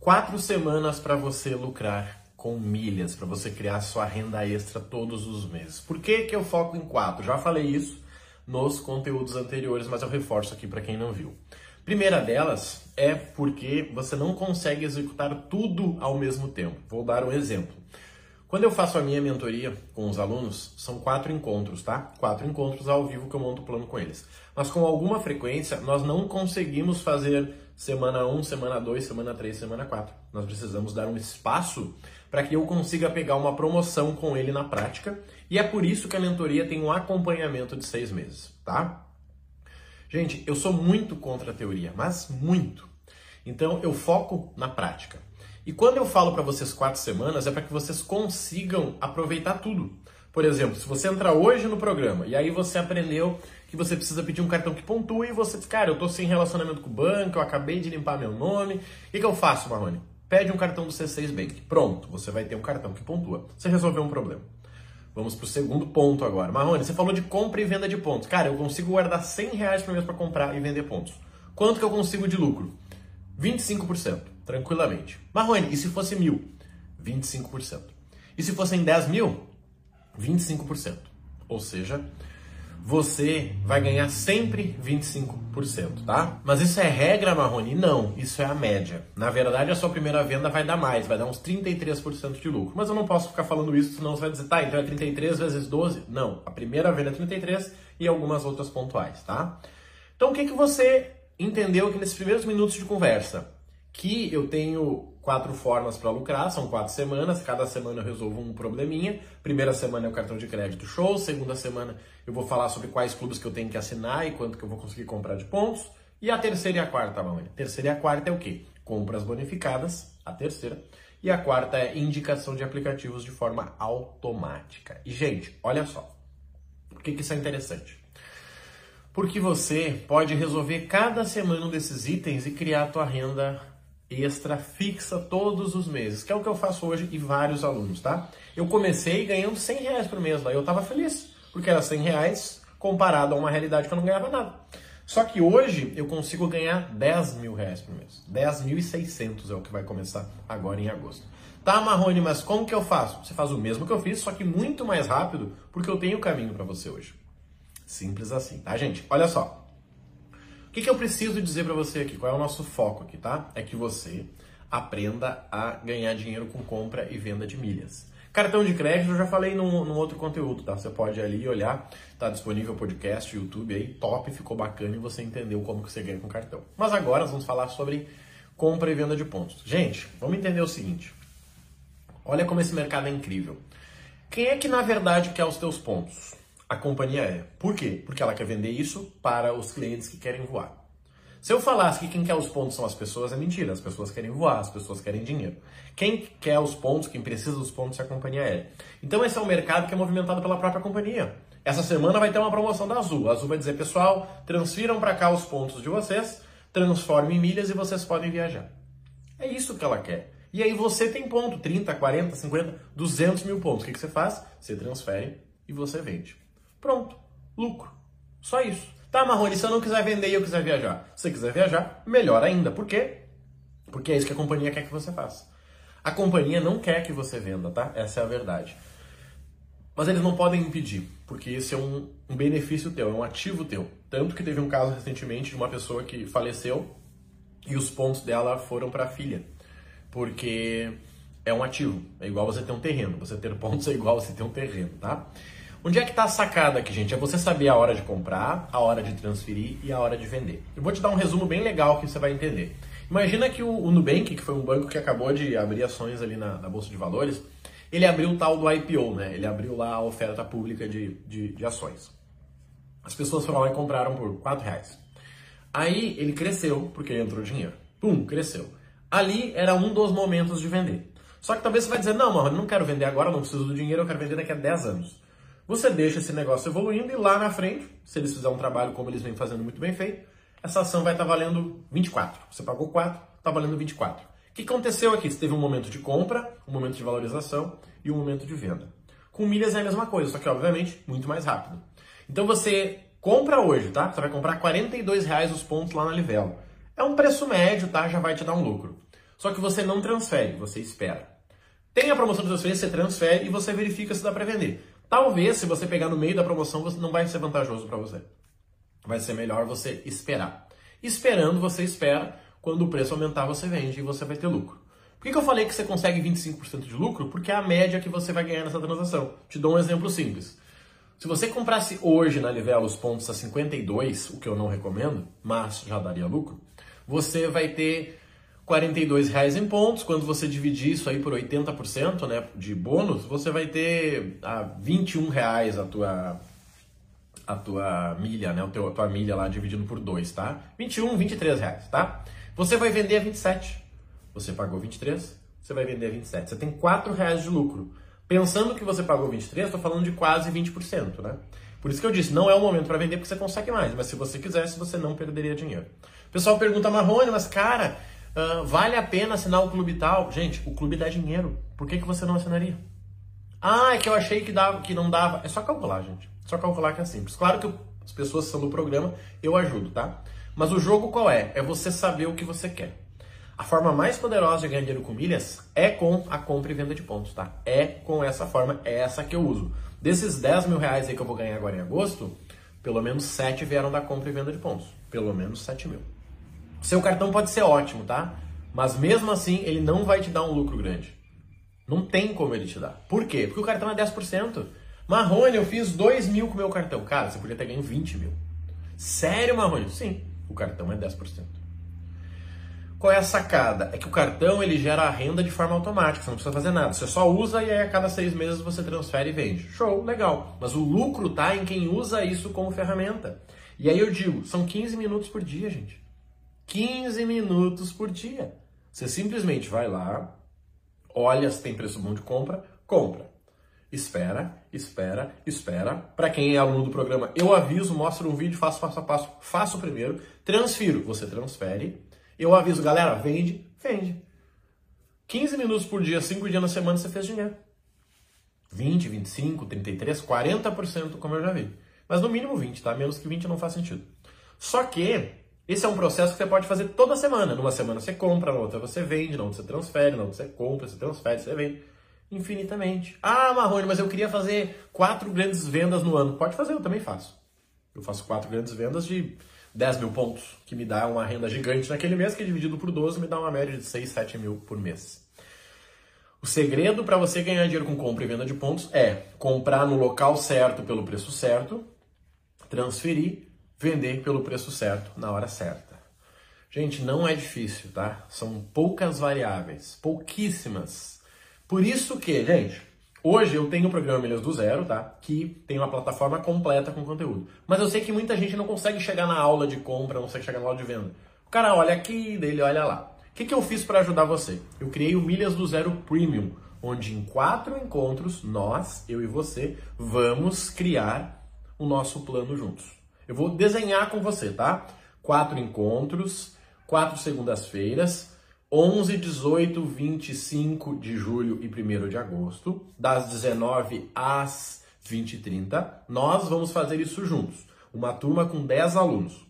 Quatro semanas para você lucrar com milhas, para você criar sua renda extra todos os meses. Por que, que eu foco em quatro? Já falei isso nos conteúdos anteriores, mas eu reforço aqui para quem não viu. Primeira delas é porque você não consegue executar tudo ao mesmo tempo. Vou dar um exemplo. Quando eu faço a minha mentoria com os alunos, são quatro encontros, tá? Quatro encontros ao vivo que eu monto o plano com eles. Mas com alguma frequência, nós não conseguimos fazer semana 1, semana 2, semana 3, semana 4. Nós precisamos dar um espaço para que eu consiga pegar uma promoção com ele na prática. E é por isso que a mentoria tem um acompanhamento de seis meses, tá? Gente, eu sou muito contra a teoria, mas muito. Então eu foco na prática. E quando eu falo para vocês quatro semanas, é para que vocês consigam aproveitar tudo. Por exemplo, se você entrar hoje no programa e aí você aprendeu que você precisa pedir um cartão que pontue e você diz, cara, eu tô sem relacionamento com o banco, eu acabei de limpar meu nome, o que, que eu faço, Marrone? Pede um cartão do C6 Bank. Pronto, você vai ter um cartão que pontua. Você resolveu um problema. Vamos para o segundo ponto agora. Marrone, você falou de compra e venda de pontos. Cara, eu consigo guardar 100 reais por mês para comprar e vender pontos. Quanto que eu consigo de lucro? 25%, tranquilamente. Marrone, e se fosse mil? 25%. E se fossem 10 mil? 25%. Ou seja, você vai ganhar sempre 25%, tá? Mas isso é regra, Marrone? Não, isso é a média. Na verdade, a sua primeira venda vai dar mais, vai dar uns 33% de lucro. Mas eu não posso ficar falando isso, senão você vai dizer, tá, então é 33 vezes 12? Não, a primeira venda é 33 e algumas outras pontuais, tá? Então, o que, que você entendeu aqui nesses primeiros minutos de conversa que eu tenho quatro formas para lucrar, são quatro semanas, cada semana eu resolvo um probleminha. Primeira semana é o cartão de crédito show, segunda semana eu vou falar sobre quais clubes que eu tenho que assinar e quanto que eu vou conseguir comprar de pontos. E a terceira e a quarta, mamãe. Terceira e a quarta é o quê? Compras bonificadas, a terceira. E a quarta é indicação de aplicativos de forma automática. E, gente, olha só. Por que, que isso é interessante? Porque você pode resolver cada semana um desses itens e criar a tua renda extra fixa todos os meses, que é o que eu faço hoje e vários alunos, tá? Eu comecei ganhando 100 reais por mês, daí eu tava feliz, porque era 100 reais comparado a uma realidade que eu não ganhava nada. Só que hoje eu consigo ganhar 10 mil reais por mês. 10.600 é o que vai começar agora em agosto. Tá, Marrone, mas como que eu faço? Você faz o mesmo que eu fiz, só que muito mais rápido, porque eu tenho o caminho para você hoje. Simples assim, tá, gente? Olha só. Que, que eu preciso dizer para você aqui? Qual é o nosso foco aqui, tá? É que você aprenda a ganhar dinheiro com compra e venda de milhas. Cartão de crédito, eu já falei num, num, outro conteúdo, tá? Você pode ali olhar, tá disponível podcast, YouTube aí, top, ficou bacana e você entendeu como que você ganha com cartão. Mas agora nós vamos falar sobre compra e venda de pontos. Gente, vamos entender o seguinte. Olha como esse mercado é incrível. Quem é que na verdade quer os teus pontos? A companhia é. Por quê? Porque ela quer vender isso para os clientes que querem voar. Se eu falasse que quem quer os pontos são as pessoas, é mentira. As pessoas querem voar, as pessoas querem dinheiro. Quem quer os pontos, quem precisa dos pontos é a companhia aérea. Então esse é um mercado que é movimentado pela própria companhia. Essa semana vai ter uma promoção da Azul. A Azul vai dizer, pessoal, transfiram para cá os pontos de vocês, transformem em milhas e vocês podem viajar. É isso que ela quer. E aí você tem ponto, 30, 40, 50, 200 mil pontos. O que, que você faz? Você transfere e você vende. Pronto, lucro. Só isso. Tá, Marrone, se eu não quiser vender e eu quiser viajar? Se quiser viajar, melhor ainda. Por quê? Porque é isso que a companhia quer que você faça. A companhia não quer que você venda, tá? Essa é a verdade. Mas eles não podem impedir, porque esse é um, um benefício teu, é um ativo teu. Tanto que teve um caso recentemente de uma pessoa que faleceu e os pontos dela foram para a filha. Porque é um ativo. É igual você ter um terreno. Você ter pontos é igual você ter um terreno, tá? Onde é que está a sacada aqui, gente? É você saber a hora de comprar, a hora de transferir e a hora de vender. Eu vou te dar um resumo bem legal que você vai entender. Imagina que o, o Nubank, que foi um banco que acabou de abrir ações ali na, na, Bolsa de Valores, ele abriu o tal do IPO, né? Ele abriu lá a oferta pública de, de, de ações. As pessoas foram lá e compraram por 4 reais. Aí ele cresceu, porque entrou dinheiro. Pum, cresceu. Ali era um dos momentos de vender. Só que talvez você vai dizer, não, mano, não quero vender agora, não preciso do dinheiro, eu quero vender daqui a 10 anos. Você deixa esse negócio evoluindo e lá na frente, se eles fizerem um trabalho como eles vêm fazendo muito bem feito, essa ação vai estar tá valendo 24. Você pagou 4, está valendo 24. O que aconteceu aqui? Você teve um momento de compra, um momento de valorização e um momento de venda. Com milhas é a mesma coisa, só que obviamente muito mais rápido. Então você compra hoje, tá? Você vai comprar 42 reais os pontos lá na Livelo. É um preço médio, tá? Já vai te dar um lucro. Só que você não transfere, você espera. Tem a promoção de transferência, você transfere e você verifica se dá para vender. Talvez, se você pegar no meio da promoção, você não vai ser vantajoso para você. Vai ser melhor você esperar. Esperando, você espera. Quando o preço aumentar, você vende e você vai ter lucro. Por que, que eu falei que você consegue 25% de lucro? Porque é a média que você vai ganhar nessa transação. Te dou um exemplo simples. Se você comprasse hoje na Livelo os pontos a 52, o que eu não recomendo, mas já daria lucro, você vai ter 42 reais em pontos. Quando você dividir isso aí por 80% né, de bônus, você vai ter a 21 reais a tua, a tua milha, né? O teu, a tua milha lá dividindo por 2, tá? 21, 23 reais, tá? Você vai vender a 27. Você pagou 23, você vai vender a 27. Você tem 4 reais de lucro. Pensando que você pagou 23, estou falando de quase 20%, né? Por isso que eu disse, não é o momento para vender porque você consegue mais, mas se você quisesse, você não perderia dinheiro. O pessoal pergunta, Marrone, mas cara, uh, vale a pena assinar o clube tal? Gente, o clube dá dinheiro. Por que, que você não assinaria? Ah, é que eu achei que, dava, que não dava. É só calcular, gente. É só calcular que é simples. Claro que as pessoas são do programa, eu ajudo, tá? Mas o jogo qual é? É você saber o que você quer. A forma mais poderosa de ganhar dinheiro com milhas é com a compra e venda de pontos, tá? É com essa forma, é essa que eu uso. Desses 10 mil reais aí que eu vou ganhar agora em agosto, pelo menos 7 vieram da compra e venda de pontos. Pelo menos 7 mil. Seu cartão pode ser ótimo, tá? Mas mesmo assim, ele não vai te dar um lucro grande. Não tem como ele te dar. Por quê? Porque o cartão é 10%. Marrone, eu fiz 2 mil com o meu cartão. Cara, você podia ter ganho 20 mil. Sério, Marrone? Sim, o cartão é 10%. Qual é a sacada? É que o cartão ele gera a renda de forma automática, você não precisa fazer nada. Você só usa e aí a cada seis meses você transfere e vende. Show, legal. Mas o lucro tá em quem usa isso como ferramenta. E aí eu digo, são 15 minutos por dia, gente. 15 minutos por dia. Você simplesmente vai lá, olha se tem preço bom de compra, compra. Espera, espera, espera. Para quem é aluno do programa, eu aviso, mostro um vídeo, faço passo a passo, faço primeiro, transfiro, você transfere eu aviso, galera, vende, vende. 15 minutos por dia, 5 dias na semana, você fez dinheiro. 20, 25, 33, 40%, como eu já vi. Mas no mínimo 20, tá? Menos que 20 não faz sentido. Só que esse é um processo que você pode fazer toda semana. Numa semana você compra, na outra você vende, na outra você transfere, na outra você compra, você transfere, você vende. Infinitamente. Ah, Marrone, mas eu queria fazer quatro grandes vendas no ano. Pode fazer, eu também faço. Eu faço quatro grandes vendas de 10 mil pontos, que me dá uma renda gigante naquele mês, que dividido por 12 me dá uma média de 6, 7 mil por mês. O segredo para você ganhar dinheiro com compra e venda de pontos é comprar no local certo pelo preço certo, transferir, vender pelo preço certo na hora certa. Gente, não é difícil, tá? São poucas variáveis, pouquíssimas. Por isso que, gente, Hoje eu tenho o programa Milhas do Zero, tá? Que tem uma plataforma completa com conteúdo. Mas eu sei que muita gente não consegue chegar na aula de compra, não consegue chegar na aula de venda. O cara olha aqui, dele olha lá. O que, que eu fiz para ajudar você? Eu criei o Milhas do Zero Premium, onde em quatro encontros, nós, eu e você, vamos criar o nosso plano juntos. Eu vou desenhar com você, tá? Quatro encontros, quatro segundas-feiras, 11, 18, 25 de julho e 1 de agosto, das 19 às 20 e 30, nós vamos fazer isso juntos. Uma turma com 10 alunos.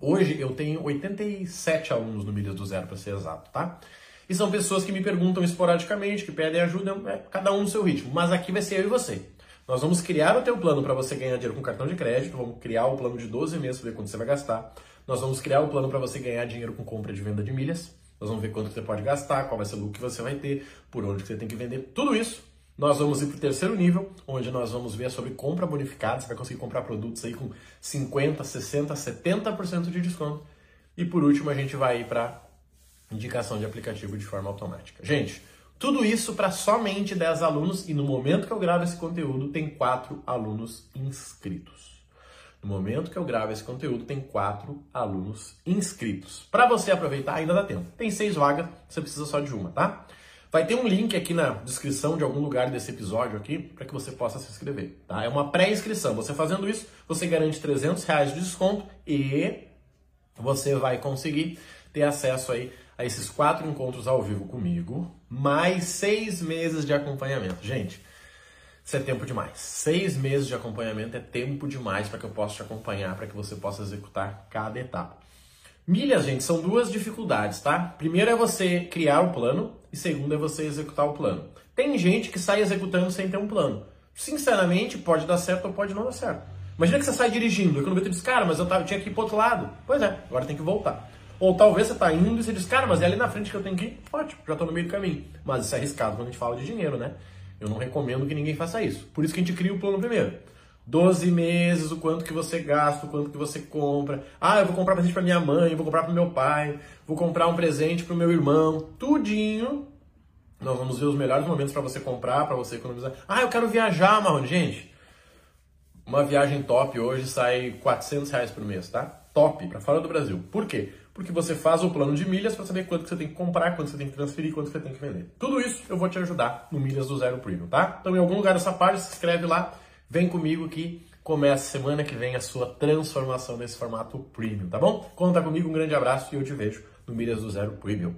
Hoje eu tenho 87 alunos no Milhas do Zero, para ser exato, tá? E são pessoas que me perguntam esporadicamente, que pedem ajuda, é, cada um no seu ritmo. Mas aqui vai ser eu e você. Nós vamos criar o teu plano para você ganhar dinheiro com cartão de crédito, vamos criar o plano de 12 meses para ver quanto você vai gastar. Nós vamos criar o plano para você ganhar dinheiro com compra de venda de milhas. Nós vamos ver quanto você pode gastar, qual vai ser o lucro que você vai ter, por onde você tem que vender, tudo isso. Nós vamos ir para o terceiro nível, onde nós vamos ver sobre compra bonificada. Você vai conseguir comprar produtos aí com 50, 60, 70% de desconto. E por último, a gente vai ir para indicação de aplicativo de forma automática. Gente, tudo isso para somente 10 alunos e no momento que eu gravo esse conteúdo, tem 4 alunos inscritos. No momento que eu gravo esse conteúdo, tem quatro alunos inscritos. Para você aproveitar, ainda dá tempo. Tem seis vagas, você precisa só de uma, tá? Vai ter um link aqui na descrição de algum lugar desse episódio aqui para que você possa se inscrever, tá? É uma pré-inscrição. Você fazendo isso, você garante 300 reais de desconto e você vai conseguir ter acesso aí a esses quatro encontros ao vivo comigo, mais seis meses de acompanhamento. Gente, isso é tempo demais. Seis meses de acompanhamento é tempo demais para que eu possa te acompanhar, para que você possa executar cada etapa. Milhas, gente, são duas dificuldades, tá? Primeiro é você criar o plano e segundo é você executar o plano. Tem gente que sai executando sem ter um plano. Sinceramente, pode dar certo ou pode não dar certo. Imagina que você sai dirigindo, e quando você diz, cara, mas eu, tava, tinha que ir pro outro lado. Pois é, agora tem que voltar. Ou talvez você tá indo e você diz, cara, mas é ali na frente que eu tenho que ir. Ótimo, já tô no meio do caminho. Mas isso é arriscado quando a gente fala de dinheiro, né? Eu não recomendo que ninguém faça isso. Por isso que a gente cria o plano primeiro. 12 meses, o quanto que você gasta, o quanto que você compra. Ah, eu vou comprar presente para minha mãe, vou comprar para meu pai, vou comprar um presente para o meu irmão. Tudinho. Nós vamos ver os melhores momentos para você comprar, para você economizar. Ah, eu quero viajar, Marrone. Gente, uma viagem top hoje sai 400 reais por mês, tá? Top, para fora do Brasil. Por quê? Porque você faz o plano de milhas para saber quanto você tem que comprar, quanto você tem que transferir, quanto você tem que vender. Tudo isso eu vou te ajudar no Milhas do Zero Premium, tá? Então, em algum lugar dessa página, se inscreve lá Vem comigo que começa semana que vem a sua transformação nesse formato premium, tá bom? Conta comigo, um grande abraço e eu te vejo no Milhas do Zero Premium.